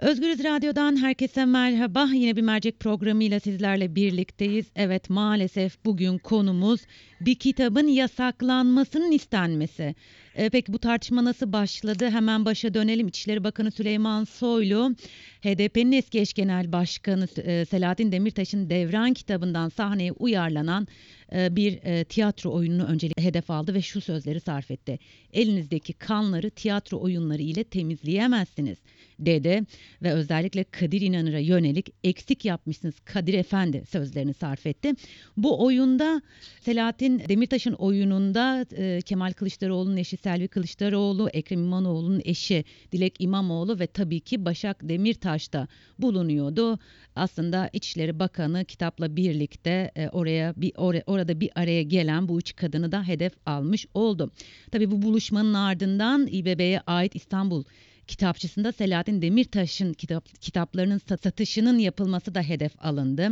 Özgürüz Radyo'dan herkese merhaba. Yine bir mercek programıyla sizlerle birlikteyiz. Evet maalesef bugün konumuz bir kitabın yasaklanmasının istenmesi. E, peki bu tartışma nasıl başladı? Hemen başa dönelim. İçişleri Bakanı Süleyman Soylu, HDP'nin eski eş genel başkanı e, Selahattin Demirtaş'ın Devran kitabından sahneye uyarlanan e, bir e, tiyatro oyununu öncelikle hedef aldı ve şu sözleri sarf etti. Elinizdeki kanları tiyatro oyunları ile temizleyemezsiniz dedi ve özellikle Kadir İnanır'a yönelik eksik yapmışsınız Kadir Efendi sözlerini sarf etti. Bu oyunda Selahattin Demirtaş'ın oyununda e, Kemal Kılıçdaroğlu'nun eşi Selvi Kılıçdaroğlu, Ekrem İmamoğlu'nun eşi Dilek İmamoğlu ve tabii ki Başak Demirtaş da bulunuyordu. Aslında İçişleri Bakanı kitapla birlikte e, oraya bir or- orada bir araya gelen bu üç kadını da hedef almış oldu. Tabii bu buluşmanın ardından İBB'ye ait İstanbul kitapçısında Selahattin Demirtaş'ın kitap, kitaplarının satışının yapılması da hedef alındı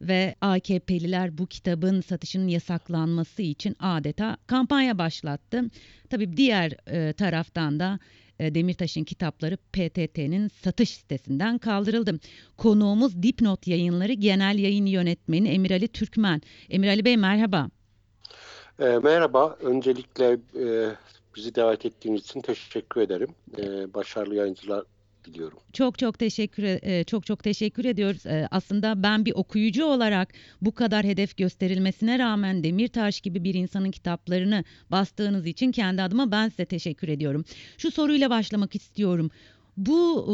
ve AKP'liler bu kitabın satışının yasaklanması için adeta kampanya başlattı. Tabii diğer e, taraftan da e, Demirtaş'ın kitapları PTT'nin satış sitesinden kaldırıldı. Konuğumuz Dipnot Yayınları Genel Yayın Yönetmeni Emir Ali Türkmen. Emir Ali Bey merhaba. E, merhaba. Öncelikle e, Bizi davet ettiğiniz için teşekkür ederim. Ee, başarılı yayıncılar diliyorum. Çok çok teşekkür e, çok çok teşekkür ediyoruz. Ee, aslında ben bir okuyucu olarak bu kadar hedef gösterilmesine rağmen Demirtaş gibi bir insanın kitaplarını bastığınız için kendi adıma ben size teşekkür ediyorum. Şu soruyla başlamak istiyorum bu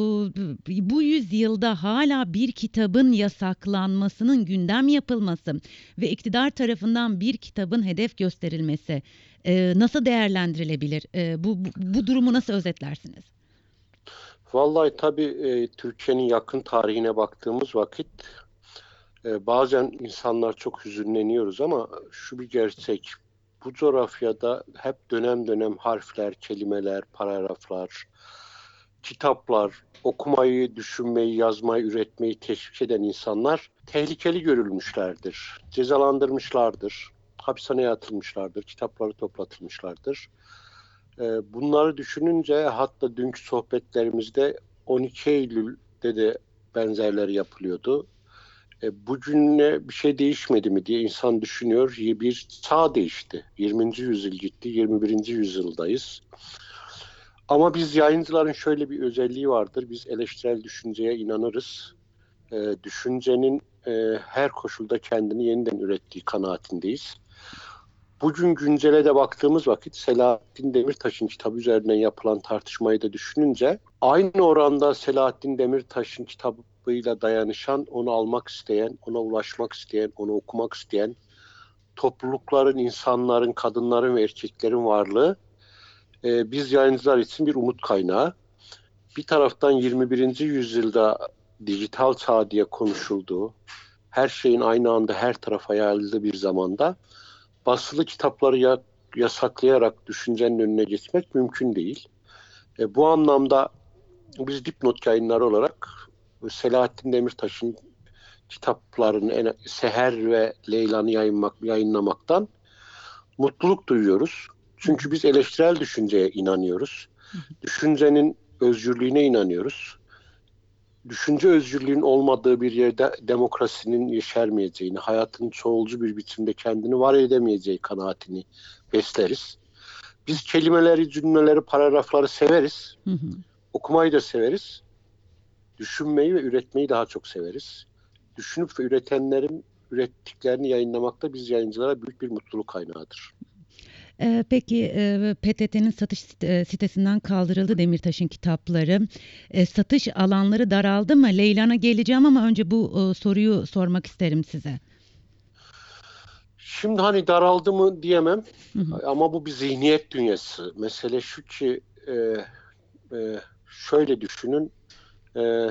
bu yüzyılda hala bir kitabın yasaklanmasının gündem yapılması ve iktidar tarafından bir kitabın hedef gösterilmesi e, nasıl değerlendirilebilir? E, bu, bu, bu durumu nasıl özetlersiniz? Vallahi tabii e, Türkiye'nin yakın tarihine baktığımız vakit e, bazen insanlar çok hüzünleniyoruz ama şu bir gerçek. Bu coğrafyada hep dönem dönem harfler, kelimeler, paragraflar, kitaplar, okumayı, düşünmeyi, yazmayı, üretmeyi teşvik eden insanlar tehlikeli görülmüşlerdir. Cezalandırmışlardır, hapishaneye atılmışlardır, kitapları toplatılmışlardır. Ee, bunları düşününce hatta dünkü sohbetlerimizde 12 Eylül'de de benzerleri yapılıyordu. E, bugüne bir şey değişmedi mi diye insan düşünüyor. Bir çağ değişti. 20. yüzyıl gitti, 21. yüzyıldayız. Ama biz yayıncıların şöyle bir özelliği vardır. Biz eleştirel düşünceye inanırız. E, düşüncenin e, her koşulda kendini yeniden ürettiği kanaatindeyiz. Bugün güncele de baktığımız vakit Selahattin Demirtaş'ın kitabı üzerinden yapılan tartışmayı da düşününce aynı oranda Selahattin Demirtaş'ın kitabıyla dayanışan, onu almak isteyen, ona ulaşmak isteyen, onu okumak isteyen toplulukların, insanların, kadınların ve erkeklerin varlığı e, biz yayıncılar için bir umut kaynağı. Bir taraftan 21. yüzyılda dijital çağ diye konuşulduğu, her şeyin aynı anda her tarafa yayıldığı bir zamanda basılı kitapları ya, yasaklayarak düşüncenin önüne geçmek mümkün değil. E, bu anlamda biz dipnot yayınları olarak Selahattin Demirtaş'ın kitaplarını Seher ve Leyla'nı yayınmak, yayınlamaktan mutluluk duyuyoruz. Çünkü biz eleştirel düşünceye inanıyoruz. Düşüncenin özgürlüğüne inanıyoruz. Düşünce özgürlüğünün olmadığı bir yerde demokrasinin yeşermeyeceğini, hayatın çoğulcu bir biçimde kendini var edemeyeceği kanaatini besleriz. Biz kelimeleri, cümleleri, paragrafları severiz. Hı hı. Okumayı da severiz. Düşünmeyi ve üretmeyi daha çok severiz. Düşünüp ve üretenlerin ürettiklerini yayınlamakta biz yayıncılara büyük bir mutluluk kaynağıdır. Ee, peki e, PTT'nin satış e, sitesinden kaldırıldı Demirtaş'ın kitapları. E, satış alanları daraldı mı? Leylan'a geleceğim ama önce bu soruyu sormak isterim size. Şimdi hani daraldı mı diyemem hı hı. ama bu bir zihniyet dünyası. Mesele şu ki e, e, şöyle düşünün e,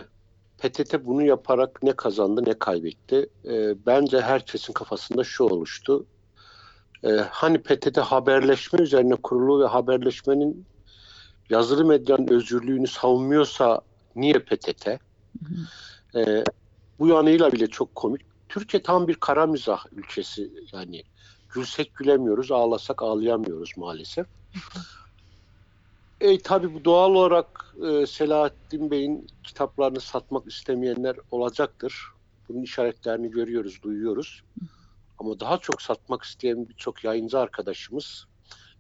PTT bunu yaparak ne kazandı ne kaybetti. E, bence herkesin kafasında şu oluştu. Ee, hani PTT haberleşme üzerine kurulu ve haberleşmenin yazılı medyanın özgürlüğünü savunmuyorsa niye PTT? Ee, bu yanıyla bile çok komik. Türkiye tam bir kara mizah ülkesi yani. Gülsek gülemiyoruz, ağlasak ağlayamıyoruz maalesef. E, tabii bu doğal olarak e, Selahattin Bey'in kitaplarını satmak istemeyenler olacaktır. Bunun işaretlerini görüyoruz, duyuyoruz. Ama daha çok satmak isteyen birçok yayıncı arkadaşımız,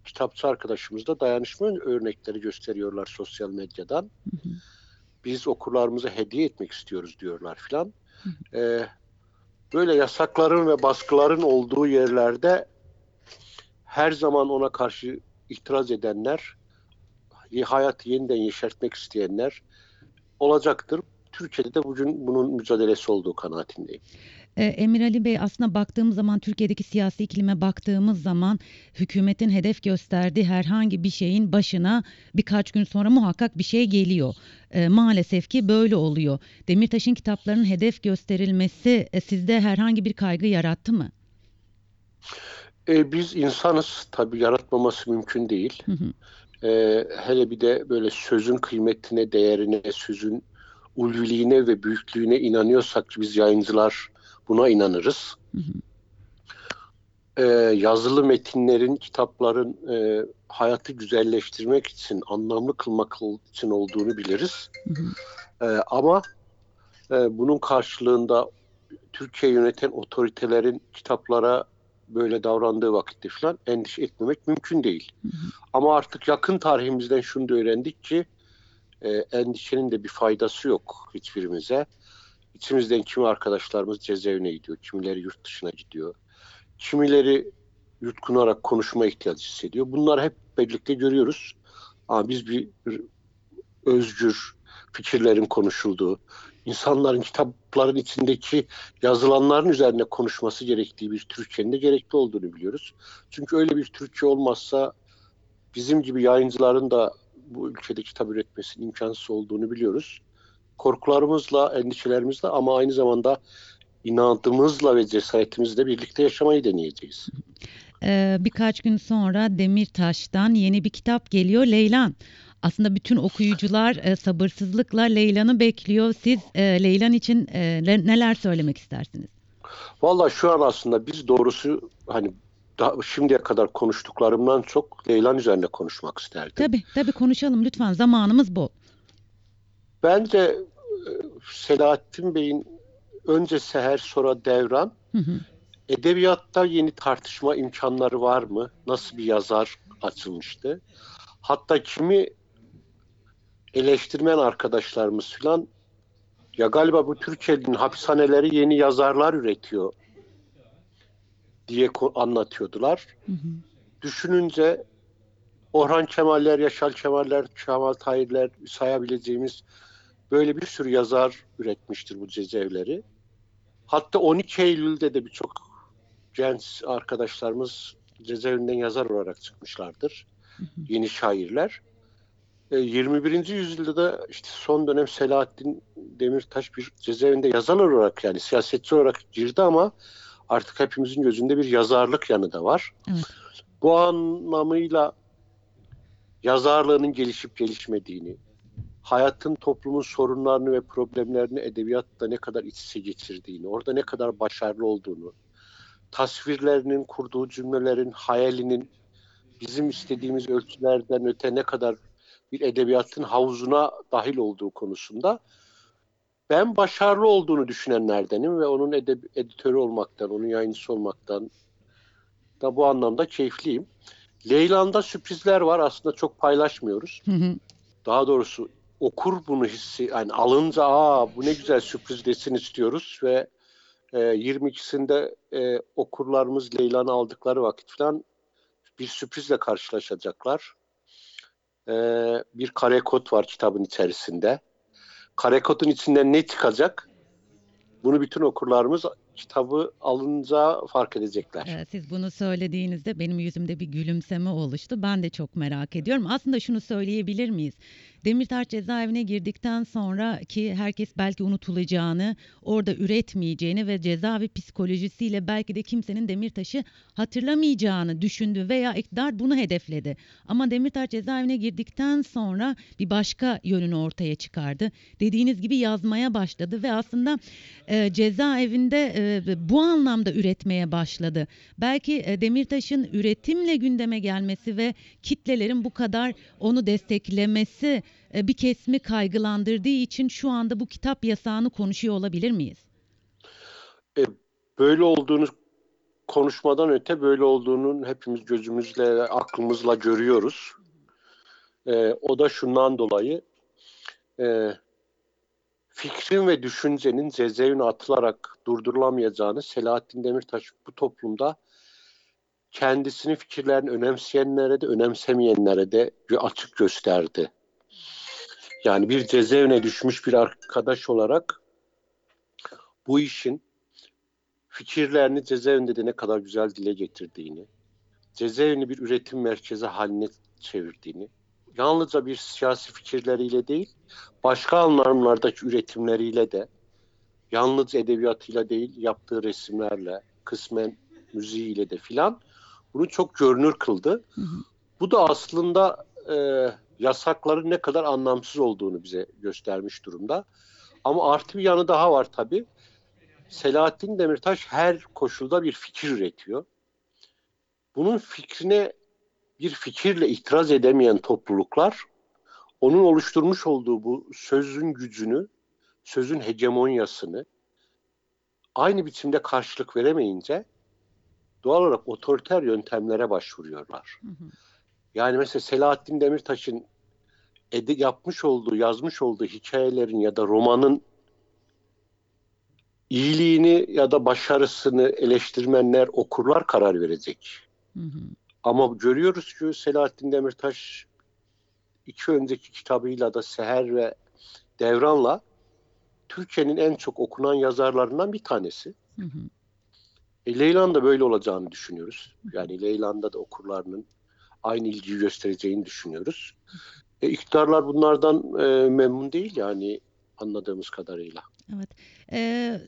kitapçı arkadaşımız da dayanışma örnekleri gösteriyorlar sosyal medyadan. Biz okurlarımıza hediye etmek istiyoruz diyorlar filan. E, böyle yasakların ve baskıların olduğu yerlerde her zaman ona karşı itiraz edenler, hayatı yeniden yeşertmek isteyenler olacaktır. Türkiye'de de bugün bunun mücadelesi olduğu kanaatindeyim. E, Emir Ali Bey aslında baktığımız zaman Türkiye'deki siyasi iklime baktığımız zaman hükümetin hedef gösterdiği herhangi bir şeyin başına birkaç gün sonra muhakkak bir şey geliyor. E, maalesef ki böyle oluyor. Demirtaş'ın kitaplarının hedef gösterilmesi e, sizde herhangi bir kaygı yarattı mı? E, biz insanız tabii yaratmaması mümkün değil. Hı hı. E, hele bir de böyle sözün kıymetine, değerine, sözün ulviliğine ve büyüklüğüne inanıyorsak biz yayıncılar buna inanırız. Hı hı. E, yazılı metinlerin, kitapların e, hayatı güzelleştirmek için, anlamlı kılmak için olduğunu biliriz. Hı hı. E, ama e, bunun karşılığında Türkiye yöneten otoritelerin kitaplara böyle davrandığı vakitte falan endişe etmemek mümkün değil. Hı hı. Ama artık yakın tarihimizden şunu da öğrendik ki e, endişenin de bir faydası yok hiçbirimize. İçimizden kimi arkadaşlarımız cezaevine gidiyor, kimileri yurt dışına gidiyor, kimileri yutkunarak konuşma ihtiyacı hissediyor. Bunları hep birlikte görüyoruz. Ama biz bir özgür fikirlerin konuşulduğu, insanların kitapların içindeki yazılanların üzerine konuşması gerektiği bir Türkçenin de gerekli olduğunu biliyoruz. Çünkü öyle bir Türkçe olmazsa bizim gibi yayıncıların da bu ülkede kitap üretmesinin imkansız olduğunu biliyoruz. Korkularımızla, endişelerimizle ama aynı zamanda inadımızla ve cesaretimizle birlikte yaşamayı deneyeceğiz. Ee, birkaç gün sonra Demirtaş'tan yeni bir kitap geliyor Leylan. Aslında bütün okuyucular e, sabırsızlıkla Leylan'ı bekliyor. Siz e, Leylan için e, neler söylemek istersiniz? Valla şu an aslında biz doğrusu hani daha şimdiye kadar konuştuklarımdan çok Leylan üzerine konuşmak isterdim. Tabii tabii konuşalım lütfen zamanımız bol. Bence Selahattin Bey'in önce Seher sonra Devran Hı hı. edebiyatta yeni tartışma imkanları var mı? Nasıl bir yazar açılmıştı? Hatta kimi eleştirmen arkadaşlarımız falan ya galiba bu Türkiye'nin hapishaneleri yeni yazarlar üretiyor diye anlatıyordular. Hı hı. Düşününce Orhan Kemaller, Yaşar Kemaller, Kemal Tahirler sayabileceğimiz böyle bir sürü yazar üretmiştir bu cezaevleri. Hatta 12 Eylül'de de birçok genç arkadaşlarımız cezaevinden yazar olarak çıkmışlardır. Yeni şairler. E, 21. yüzyılda da işte son dönem Selahattin Demirtaş bir cezaevinde yazar olarak yani siyasetçi olarak girdi ama artık hepimizin gözünde bir yazarlık yanı da var. Evet. Bu anlamıyla yazarlığının gelişip gelişmediğini, hayatın toplumun sorunlarını ve problemlerini edebiyatta ne kadar iç içe geçirdiğini, orada ne kadar başarılı olduğunu, tasvirlerinin, kurduğu cümlelerin, hayalinin bizim istediğimiz ölçülerden öte ne kadar bir edebiyatın havuzuna dahil olduğu konusunda ben başarılı olduğunu düşünenlerdenim ve onun edeb- editörü olmaktan, onun yayıncısı olmaktan da bu anlamda keyifliyim. Leylan'da sürprizler var aslında çok paylaşmıyoruz. Hı hı. Daha doğrusu okur bunu hissi yani alınca aa bu ne güzel sürpriz desin istiyoruz ve e, 22'sinde e, okurlarımız Leylan'ı aldıkları vakit falan bir sürprizle karşılaşacaklar. E, bir kare kod var kitabın içerisinde. Kare kodun içinden ne çıkacak? Bunu bütün okurlarımız kitabı alınca fark edecekler. Siz bunu söylediğinizde benim yüzümde bir gülümseme oluştu. Ben de çok merak ediyorum. Aslında şunu söyleyebilir miyiz? Demirtaş cezaevine girdikten sonra ki herkes belki unutulacağını, orada üretmeyeceğini ve cezaevi psikolojisiyle belki de kimsenin Demirtaş'ı hatırlamayacağını düşündü veya iktidar bunu hedefledi. Ama Demirtaş cezaevine girdikten sonra bir başka yönünü ortaya çıkardı. Dediğiniz gibi yazmaya başladı ve aslında e, cezaevinde e, bu anlamda üretmeye başladı. Belki e, Demirtaş'ın üretimle gündeme gelmesi ve kitlelerin bu kadar onu desteklemesi bir kesimi kaygılandırdığı için şu anda bu kitap yasağını konuşuyor olabilir miyiz? E, böyle olduğunu konuşmadan öte böyle olduğunun hepimiz gözümüzle, aklımızla görüyoruz. E, o da şundan dolayı e, fikrin ve düşüncenin cezaevine atılarak durdurulamayacağını Selahattin Demirtaş bu toplumda kendisini fikirlerini önemseyenlere de önemsemeyenlere de açık gösterdi. Yani bir cezaevine düşmüş bir arkadaş olarak bu işin fikirlerini cezaevinde de ne kadar güzel dile getirdiğini, cezaevini bir üretim merkezi haline çevirdiğini, yalnızca bir siyasi fikirleriyle değil, başka anlamlardaki üretimleriyle de, yalnız edebiyatıyla değil, yaptığı resimlerle, kısmen müziğiyle de filan bunu çok görünür kıldı. Hı hı. Bu da aslında e, yasakların ne kadar anlamsız olduğunu bize göstermiş durumda. Ama artı bir yanı daha var tabii. Selahattin Demirtaş her koşulda bir fikir üretiyor. Bunun fikrine bir fikirle itiraz edemeyen topluluklar onun oluşturmuş olduğu bu sözün gücünü, sözün hegemonyasını aynı biçimde karşılık veremeyince doğal olarak otoriter yöntemlere başvuruyorlar. Hı hı. Yani mesela Selahattin Demirtaş'ın edi yapmış olduğu, yazmış olduğu hikayelerin ya da romanın iyiliğini ya da başarısını eleştirmenler, okurlar karar verecek. Hı hı. Ama görüyoruz ki Selahattin Demirtaş iki önceki kitabıyla da Seher ve Devran'la Türkiye'nin en çok okunan yazarlarından bir tanesi. Hı hı. E, Leylan da böyle olacağını düşünüyoruz. Yani Leylan'da da okurlarının aynı ilgiyi göstereceğini düşünüyoruz. E, iktidarlar bunlardan e, memnun değil yani anladığımız kadarıyla. Evet. E,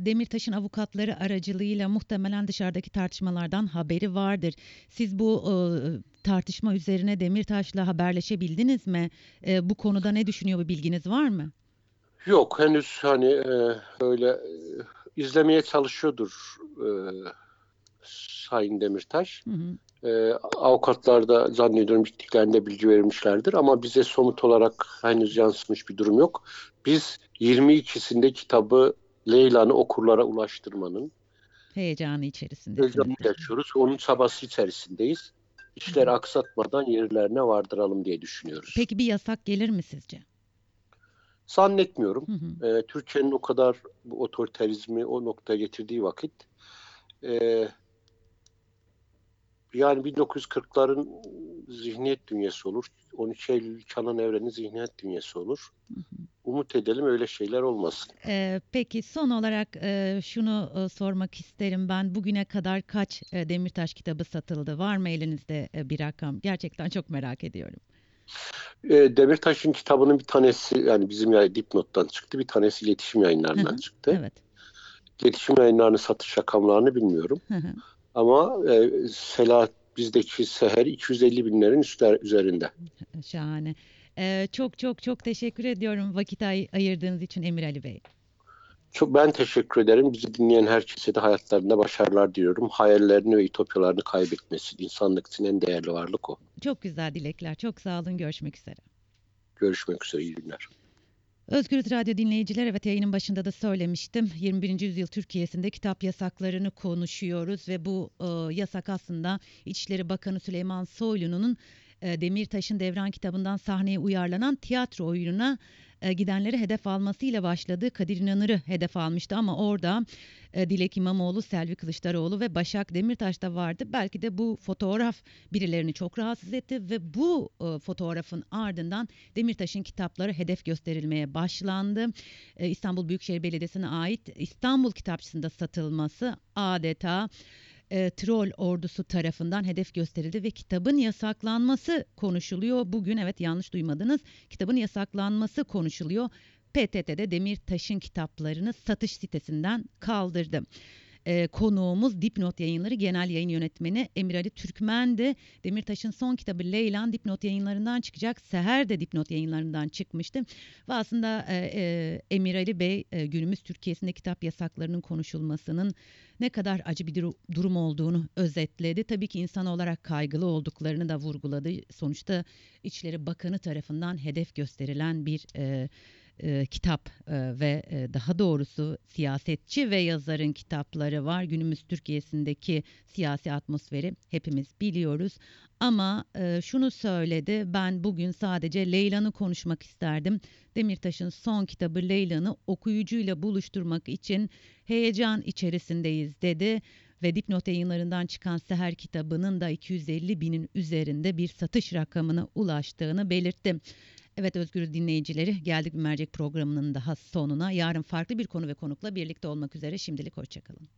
Demirtaş'ın avukatları aracılığıyla muhtemelen dışarıdaki tartışmalardan haberi vardır. Siz bu e, tartışma üzerine Demirtaş'la haberleşebildiniz mi? E, bu konuda ne düşünüyor bir bilginiz var mı? Yok henüz hani e, öyle e, izlemeye çalışıyordur e, Sayın Demirtaş. Hı hı. E, avukatlar da zannediyorum bittiklerinde bilgi vermişlerdir ama bize somut olarak henüz yansımış bir durum yok. Biz 22'sinde kitabı Leyla'nı okurlara ulaştırmanın heyecanı içerisinde. Heyecanı yaşıyoruz. Onun çabası içerisindeyiz. İşleri aksatmadan yerlerine vardıralım diye düşünüyoruz. Peki bir yasak gelir mi sizce? Zannetmiyorum. Hı hı. E, Türkiye'nin o kadar bu otoriterizmi o noktaya getirdiği vakit e, yani 1940'ların zihniyet dünyası olur. 13 Eylül Kenan Evren'in zihniyet dünyası olur. Hı hı. Umut edelim öyle şeyler olmasın. Ee, peki son olarak e, şunu e, sormak isterim ben. Bugüne kadar kaç e, Demirtaş kitabı satıldı? Var mı elinizde e, bir rakam? Gerçekten çok merak ediyorum. E, Demirtaş'ın kitabının bir tanesi yani bizim yani dipnottan çıktı. Bir tanesi iletişim yayınlarından Hı-hı. çıktı. Evet. İletişim yayınlarının satış rakamlarını bilmiyorum. Hı-hı. Ama e, Selahat bizdeki seher 250 binlerin üstler, üzerinde. Şahane. Ee, çok çok çok teşekkür ediyorum vakit ay- ayırdığınız için Emir Ali Bey. Çok ben teşekkür ederim. Bizi dinleyen herkese de hayatlarında başarılar diliyorum. Hayallerini ve ütopyalarını kaybetmesin. İnsanlık için en değerli varlık o. Çok güzel dilekler. Çok sağ olun. Görüşmek üzere. Görüşmek üzere. İyi günler. Özgürüz Radyo dinleyiciler evet yayının başında da söylemiştim 21. yüzyıl Türkiye'sinde kitap yasaklarını konuşuyoruz ve bu e, yasak aslında İçişleri Bakanı Süleyman Soylu'nun e, Demirtaş'ın Devran kitabından sahneye uyarlanan tiyatro oyununa e, gidenleri hedef almasıyla başladı. Kadir İnanır'ı hedef almıştı ama orada e, Dilek İmamoğlu, Selvi Kılıçdaroğlu ve Başak Demirtaş da vardı. Belki de bu fotoğraf birilerini çok rahatsız etti ve bu e, fotoğrafın ardından Demirtaş'ın kitapları hedef gösterilmeye başlandı. İstanbul Büyükşehir Belediyesi'ne ait İstanbul Kitapçısı'nda satılması adeta e, troll ordusu tarafından hedef gösterildi ve kitabın yasaklanması konuşuluyor. Bugün evet yanlış duymadınız. Kitabın yasaklanması konuşuluyor. PTT'de Demirtaş'ın kitaplarını satış sitesinden kaldırdı. Ee, konuğumuz Dipnot Yayınları Genel Yayın Yönetmeni Emir Ali Türkmen'di. Demirtaş'ın son kitabı Leylan Dipnot Yayınları'ndan çıkacak. Seher de Dipnot Yayınları'ndan çıkmıştı. Ve aslında e, e, Emir Ali Bey e, günümüz Türkiye'sinde kitap yasaklarının konuşulmasının ne kadar acı bir durum olduğunu özetledi. Tabii ki insan olarak kaygılı olduklarını da vurguladı. Sonuçta İçişleri Bakanı tarafından hedef gösterilen bir e, e, kitap e, ve e, daha doğrusu siyasetçi ve yazarın kitapları var. Günümüz Türkiye'sindeki siyasi atmosferi hepimiz biliyoruz. Ama e, şunu söyledi, ben bugün sadece Leyla'nı konuşmak isterdim. Demirtaş'ın son kitabı Leyla'nı okuyucuyla buluşturmak için heyecan içerisindeyiz dedi ve dipnot yayınlarından çıkan Seher kitabının da 250 binin üzerinde bir satış rakamına ulaştığını belirtti. Evet Özgür dinleyicileri geldik bir mercek programının daha sonuna. Yarın farklı bir konu ve konukla birlikte olmak üzere şimdilik hoşçakalın.